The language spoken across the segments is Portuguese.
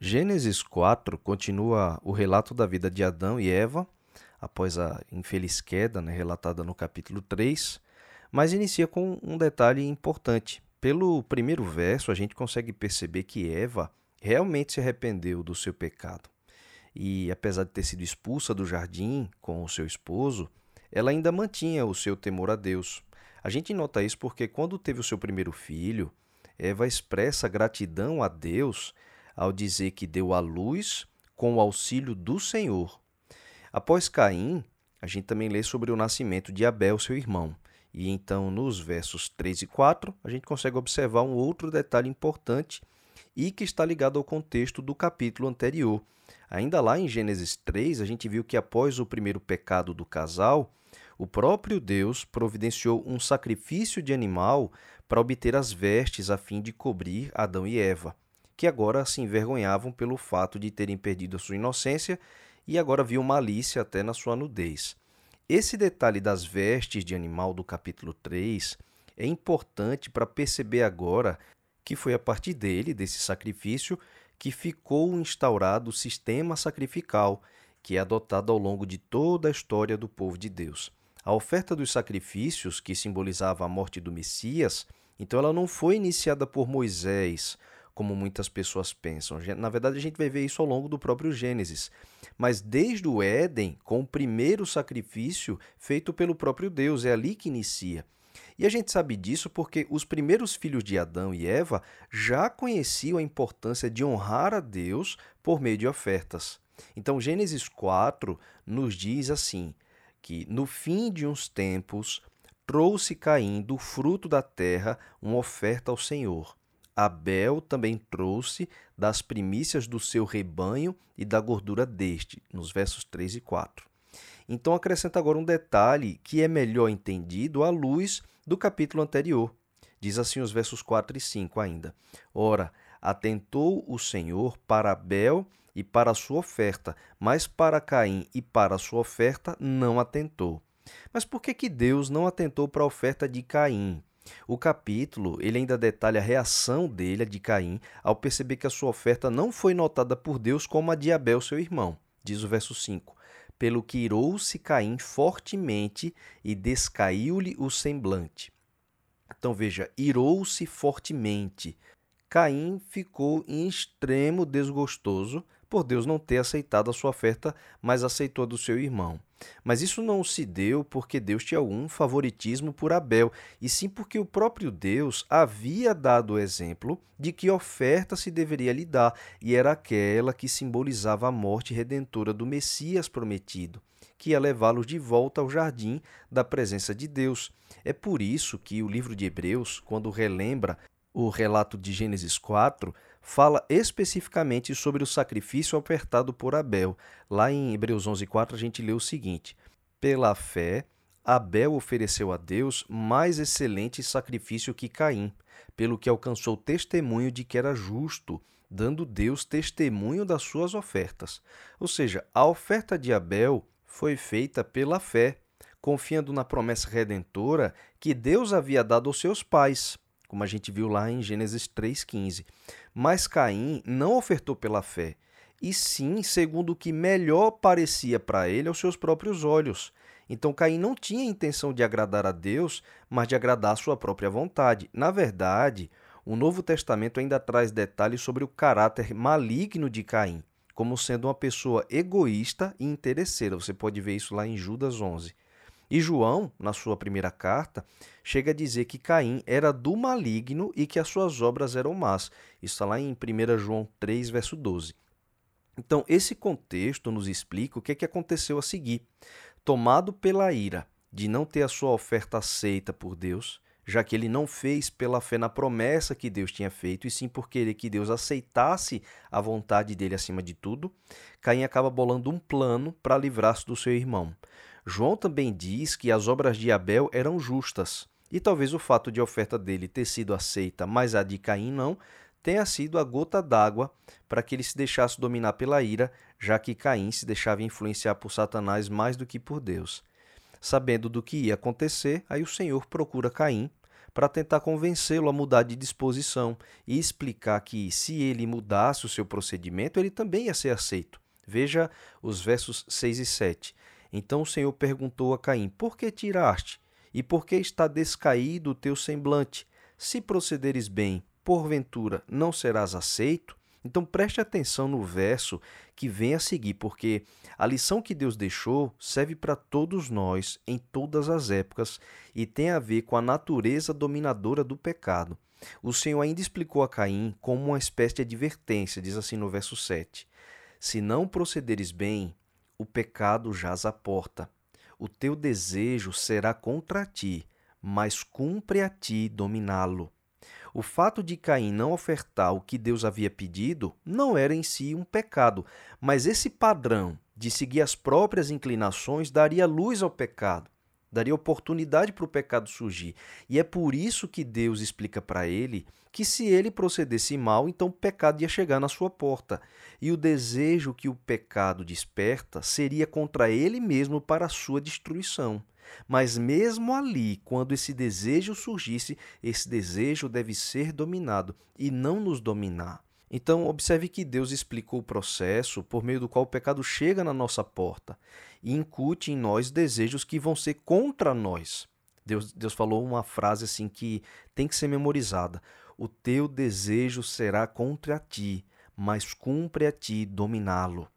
Gênesis 4 continua o relato da vida de Adão e Eva, após a infeliz queda, né, relatada no capítulo 3, mas inicia com um detalhe importante. Pelo primeiro verso, a gente consegue perceber que Eva realmente se arrependeu do seu pecado. E apesar de ter sido expulsa do jardim com o seu esposo, ela ainda mantinha o seu temor a Deus. A gente nota isso porque quando teve o seu primeiro filho, Eva expressa gratidão a Deus ao dizer que deu à luz com o auxílio do Senhor. Após Caim, a gente também lê sobre o nascimento de Abel, seu irmão. E então, nos versos 3 e 4, a gente consegue observar um outro detalhe importante e que está ligado ao contexto do capítulo anterior. Ainda lá em Gênesis 3, a gente viu que após o primeiro pecado do casal, o próprio Deus providenciou um sacrifício de animal para obter as vestes a fim de cobrir Adão e Eva que agora se envergonhavam pelo fato de terem perdido a sua inocência e agora viam malícia até na sua nudez. Esse detalhe das vestes de animal do capítulo 3 é importante para perceber agora que foi a partir dele, desse sacrifício, que ficou instaurado o sistema sacrificial que é adotado ao longo de toda a história do povo de Deus. A oferta dos sacrifícios, que simbolizava a morte do Messias, então ela não foi iniciada por Moisés como muitas pessoas pensam. Na verdade, a gente vai ver isso ao longo do próprio Gênesis. Mas desde o Éden, com o primeiro sacrifício feito pelo próprio Deus, é ali que inicia. E a gente sabe disso porque os primeiros filhos de Adão e Eva já conheciam a importância de honrar a Deus por meio de ofertas. Então, Gênesis 4 nos diz assim: que no fim de uns tempos trouxe Caim do fruto da terra uma oferta ao Senhor. Abel também trouxe das primícias do seu rebanho e da gordura deste, nos versos 3 e 4. Então acrescenta agora um detalhe que é melhor entendido à luz do capítulo anterior. Diz assim os versos 4 e 5 ainda: Ora, atentou o Senhor para Abel e para a sua oferta, mas para Caim e para a sua oferta não atentou. Mas por que, que Deus não atentou para a oferta de Caim? O capítulo ele ainda detalha a reação dele, de Caim, ao perceber que a sua oferta não foi notada por Deus como a de Abel, seu irmão. Diz o verso 5: Pelo que irou-se Caim fortemente e descaiu-lhe o semblante. Então veja, irou-se fortemente. Caim ficou em extremo desgostoso por Deus não ter aceitado a sua oferta, mas aceitou a do seu irmão. Mas isso não se deu porque Deus tinha algum favoritismo por Abel, e sim porque o próprio Deus havia dado o exemplo de que oferta se deveria lhe dar, e era aquela que simbolizava a morte redentora do Messias prometido, que ia levá-los de volta ao jardim da presença de Deus. É por isso que o livro de Hebreus, quando relembra o relato de Gênesis 4, fala especificamente sobre o sacrifício ofertado por Abel. Lá em Hebreus 11:4 a gente lê o seguinte: Pela fé, Abel ofereceu a Deus mais excelente sacrifício que Caim, pelo que alcançou testemunho de que era justo, dando Deus testemunho das suas ofertas. Ou seja, a oferta de Abel foi feita pela fé, confiando na promessa redentora que Deus havia dado aos seus pais, como a gente viu lá em Gênesis 3,15. Mas Caim não ofertou pela fé, e sim segundo o que melhor parecia para ele aos seus próprios olhos. Então Caim não tinha intenção de agradar a Deus, mas de agradar a sua própria vontade. Na verdade, o Novo Testamento ainda traz detalhes sobre o caráter maligno de Caim, como sendo uma pessoa egoísta e interesseira. Você pode ver isso lá em Judas 11. E João, na sua primeira carta, chega a dizer que Caim era do maligno e que as suas obras eram más. Isso está lá em 1 João 3, verso 12. Então, esse contexto nos explica o que, é que aconteceu a seguir. Tomado pela ira de não ter a sua oferta aceita por Deus, já que ele não fez pela fé na promessa que Deus tinha feito, e sim por querer que Deus aceitasse a vontade dele acima de tudo, Caim acaba bolando um plano para livrar-se do seu irmão. João também diz que as obras de Abel eram justas, e talvez o fato de a oferta dele ter sido aceita, mas a de Caim não, tenha sido a gota d'água para que ele se deixasse dominar pela ira, já que Caim se deixava influenciar por Satanás mais do que por Deus. Sabendo do que ia acontecer, aí o Senhor procura Caim para tentar convencê-lo a mudar de disposição e explicar que, se ele mudasse o seu procedimento, ele também ia ser aceito. Veja os versos 6 e 7. Então o Senhor perguntou a Caim: Por que tiraste? E por que está descaído o teu semblante? Se procederes bem, porventura não serás aceito? Então preste atenção no verso que vem a seguir, porque a lição que Deus deixou serve para todos nós em todas as épocas e tem a ver com a natureza dominadora do pecado. O Senhor ainda explicou a Caim como uma espécie de advertência, diz assim no verso 7. Se não procederes bem, o pecado jaz à porta. O teu desejo será contra ti, mas cumpre a ti dominá-lo. O fato de Caim não ofertar o que Deus havia pedido não era em si um pecado, mas esse padrão de seguir as próprias inclinações daria luz ao pecado, daria oportunidade para o pecado surgir. E é por isso que Deus explica para ele que se ele procedesse mal, então o pecado ia chegar na sua porta. E o desejo que o pecado desperta seria contra ele mesmo para a sua destruição. Mas mesmo ali, quando esse desejo surgisse, esse desejo deve ser dominado e não nos dominar. Então, observe que Deus explicou o processo por meio do qual o pecado chega na nossa porta e incute em nós desejos que vão ser contra nós. Deus, Deus falou uma frase assim que tem que ser memorizada: O teu desejo será contra ti, mas cumpre a ti dominá-lo.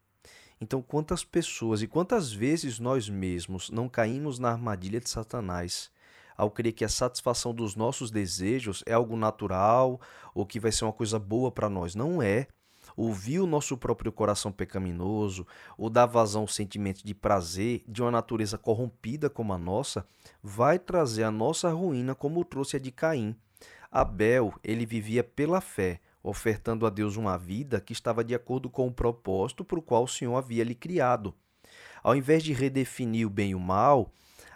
Então, quantas pessoas e quantas vezes nós mesmos não caímos na armadilha de Satanás ao crer que a satisfação dos nossos desejos é algo natural ou que vai ser uma coisa boa para nós? Não é. Ouvir o nosso próprio coração pecaminoso ou dar vazão ao sentimento de prazer de uma natureza corrompida como a nossa vai trazer a nossa ruína como trouxe a de Caim. Abel, ele vivia pela fé, ofertando a Deus uma vida que estava de acordo com o propósito para o qual o Senhor havia lhe criado. Ao invés de redefinir o bem e o mal,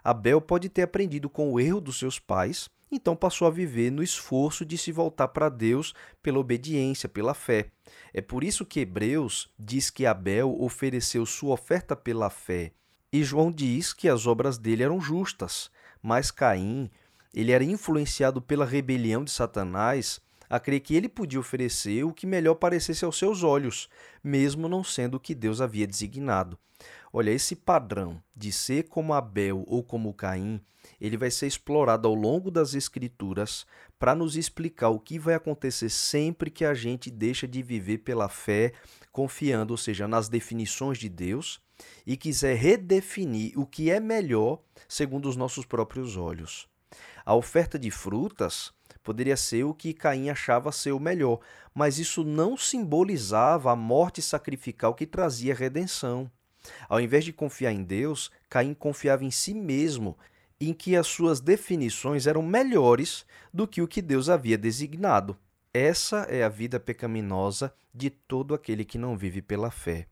Abel pode ter aprendido com o erro dos seus pais, então passou a viver no esforço de se voltar para Deus pela obediência, pela fé. É por isso que Hebreus diz que Abel ofereceu sua oferta pela fé, e João diz que as obras dele eram justas, mas Caim, ele era influenciado pela rebelião de Satanás a crer que ele podia oferecer o que melhor parecesse aos seus olhos, mesmo não sendo o que Deus havia designado. Olha, esse padrão de ser como Abel ou como Caim, ele vai ser explorado ao longo das Escrituras para nos explicar o que vai acontecer sempre que a gente deixa de viver pela fé, confiando, ou seja, nas definições de Deus, e quiser redefinir o que é melhor segundo os nossos próprios olhos. A oferta de frutas poderia ser o que Caim achava ser o melhor, mas isso não simbolizava a morte sacrificial que trazia redenção. Ao invés de confiar em Deus, Caim confiava em si mesmo, em que as suas definições eram melhores do que o que Deus havia designado. Essa é a vida pecaminosa de todo aquele que não vive pela fé.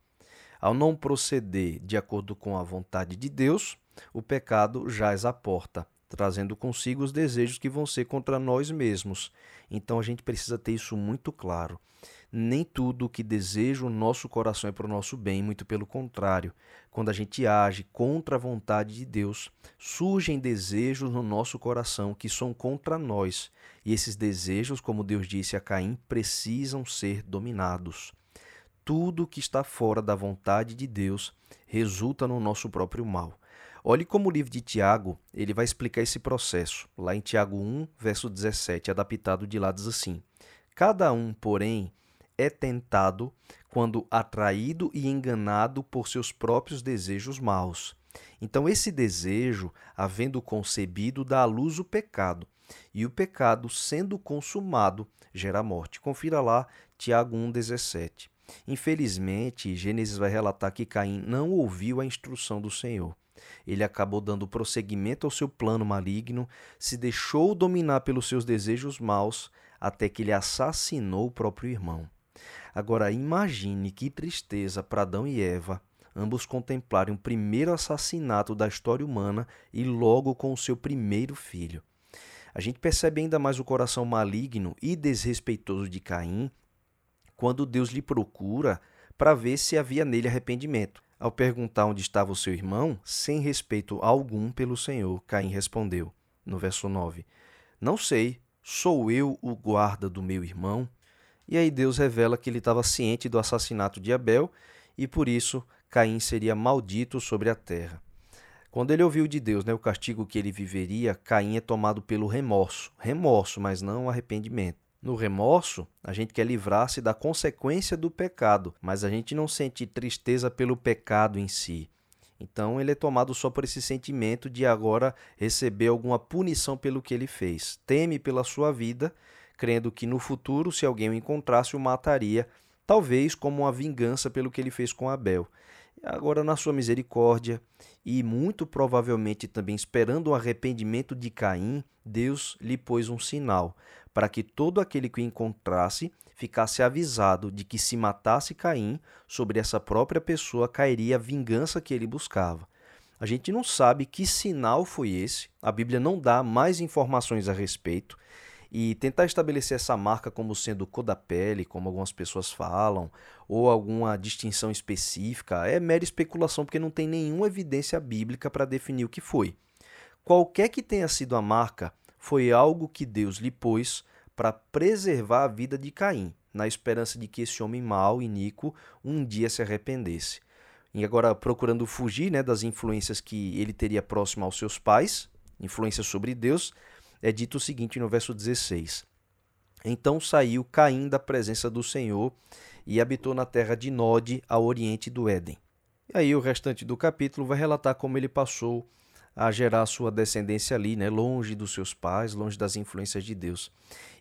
Ao não proceder de acordo com a vontade de Deus, o pecado jaz à porta trazendo consigo os desejos que vão ser contra nós mesmos. Então a gente precisa ter isso muito claro. Nem tudo o que deseja o nosso coração é para o nosso bem, muito pelo contrário. Quando a gente age contra a vontade de Deus, surgem desejos no nosso coração que são contra nós. E esses desejos, como Deus disse a Caim, precisam ser dominados. Tudo que está fora da vontade de Deus resulta no nosso próprio mal. Olhe como o livro de Tiago, ele vai explicar esse processo. Lá em Tiago 1, verso 17, adaptado de lá diz assim: Cada um, porém, é tentado quando atraído e enganado por seus próprios desejos maus. Então, esse desejo, havendo concebido, dá à luz o pecado, e o pecado, sendo consumado, gera morte. Confira lá Tiago 1,17. Infelizmente, Gênesis vai relatar que Caim não ouviu a instrução do Senhor ele acabou dando prosseguimento ao seu plano maligno, se deixou dominar pelos seus desejos maus, até que ele assassinou o próprio irmão. Agora imagine que tristeza para Adão e Eva ambos contemplarem o primeiro assassinato da história humana e logo com o seu primeiro filho. A gente percebe ainda mais o coração maligno e desrespeitoso de Caim quando Deus lhe procura para ver se havia nele arrependimento. Ao perguntar onde estava o seu irmão, sem respeito algum pelo Senhor, Caim respondeu, no verso 9: Não sei, sou eu o guarda do meu irmão? E aí Deus revela que ele estava ciente do assassinato de Abel e por isso Caim seria maldito sobre a terra. Quando ele ouviu de Deus né, o castigo que ele viveria, Caim é tomado pelo remorso. Remorso, mas não arrependimento. No remorso, a gente quer livrar-se da consequência do pecado, mas a gente não sente tristeza pelo pecado em si. Então ele é tomado só por esse sentimento de agora receber alguma punição pelo que ele fez. Teme pela sua vida, crendo que no futuro, se alguém o encontrasse, o mataria, talvez como uma vingança pelo que ele fez com Abel. Agora, na sua misericórdia, e muito provavelmente também esperando o arrependimento de Caim, Deus lhe pôs um sinal, para que todo aquele que o encontrasse ficasse avisado de que se matasse Caim, sobre essa própria pessoa cairia a vingança que ele buscava. A gente não sabe que sinal foi esse, a Bíblia não dá mais informações a respeito, e tentar estabelecer essa marca como sendo cor da pele, como algumas pessoas falam, ou alguma distinção específica, é mera especulação porque não tem nenhuma evidência bíblica para definir o que foi. Qualquer que tenha sido a marca, foi algo que Deus lhe pôs para preservar a vida de Caim, na esperança de que esse homem mau, iníquo, um dia se arrependesse. E agora procurando fugir né, das influências que ele teria próximo aos seus pais, influências sobre Deus, é dito o seguinte no verso 16: Então saiu Caim da presença do Senhor e habitou na terra de Nod, ao oriente do Éden. E aí o restante do capítulo vai relatar como ele passou a gerar sua descendência ali, né, longe dos seus pais, longe das influências de Deus.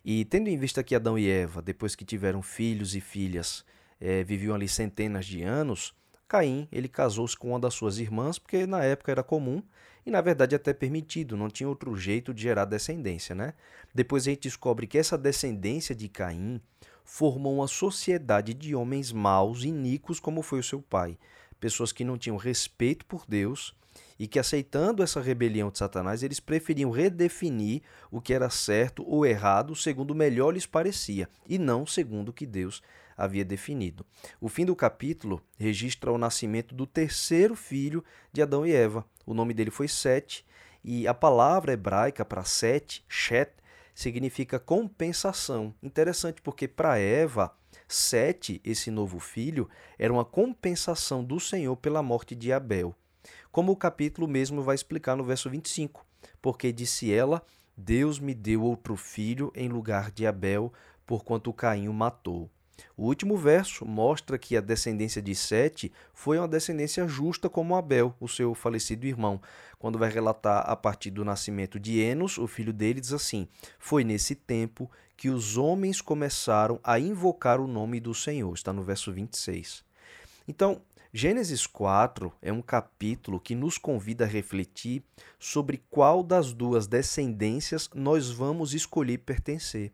E tendo em vista que Adão e Eva, depois que tiveram filhos e filhas, é, viviam ali centenas de anos, Caim ele casou-se com uma das suas irmãs, porque na época era comum e na verdade até permitido, não tinha outro jeito de gerar descendência, né? Depois a gente descobre que essa descendência de Caim formou uma sociedade de homens maus, iníquos como foi o seu pai, pessoas que não tinham respeito por Deus e que aceitando essa rebelião de Satanás, eles preferiam redefinir o que era certo ou errado segundo melhor lhes parecia e não segundo o que Deus havia definido. O fim do capítulo registra o nascimento do terceiro filho de Adão e Eva. O nome dele foi Sete, e a palavra hebraica para Sete, Shet, significa compensação. Interessante porque para Eva, Sete, esse novo filho, era uma compensação do Senhor pela morte de Abel. Como o capítulo mesmo vai explicar no verso 25. Porque disse ela: Deus me deu outro filho em lugar de Abel, porquanto Caim o matou. O último verso mostra que a descendência de Sete foi uma descendência justa como Abel, o seu falecido irmão. Quando vai relatar a partir do nascimento de Enos, o filho dele, diz assim: Foi nesse tempo que os homens começaram a invocar o nome do Senhor. Está no verso 26. Então, Gênesis 4 é um capítulo que nos convida a refletir sobre qual das duas descendências nós vamos escolher pertencer.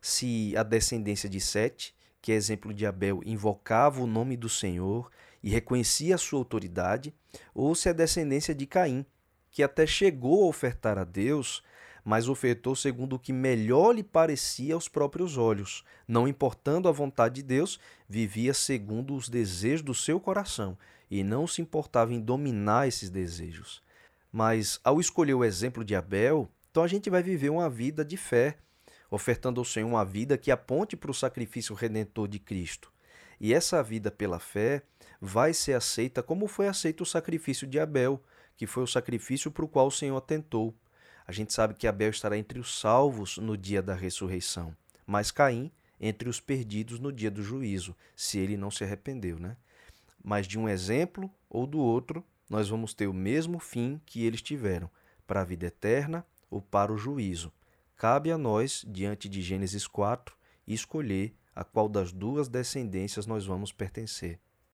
Se a descendência de Sete que, exemplo de Abel, invocava o nome do Senhor e reconhecia a sua autoridade, ou se é descendência de Caim, que até chegou a ofertar a Deus, mas ofertou segundo o que melhor lhe parecia aos próprios olhos. Não importando a vontade de Deus, vivia segundo os desejos do seu coração e não se importava em dominar esses desejos. Mas ao escolher o exemplo de Abel, então a gente vai viver uma vida de fé, ofertando ao Senhor uma vida que aponte para o sacrifício redentor de Cristo. E essa vida pela fé vai ser aceita como foi aceito o sacrifício de Abel, que foi o sacrifício para o qual o Senhor atentou. A gente sabe que Abel estará entre os salvos no dia da ressurreição, mas Caim entre os perdidos no dia do juízo, se ele não se arrependeu, né? Mas de um exemplo ou do outro, nós vamos ter o mesmo fim que eles tiveram, para a vida eterna ou para o juízo. Cabe a nós, diante de Gênesis 4, escolher a qual das duas descendências nós vamos pertencer.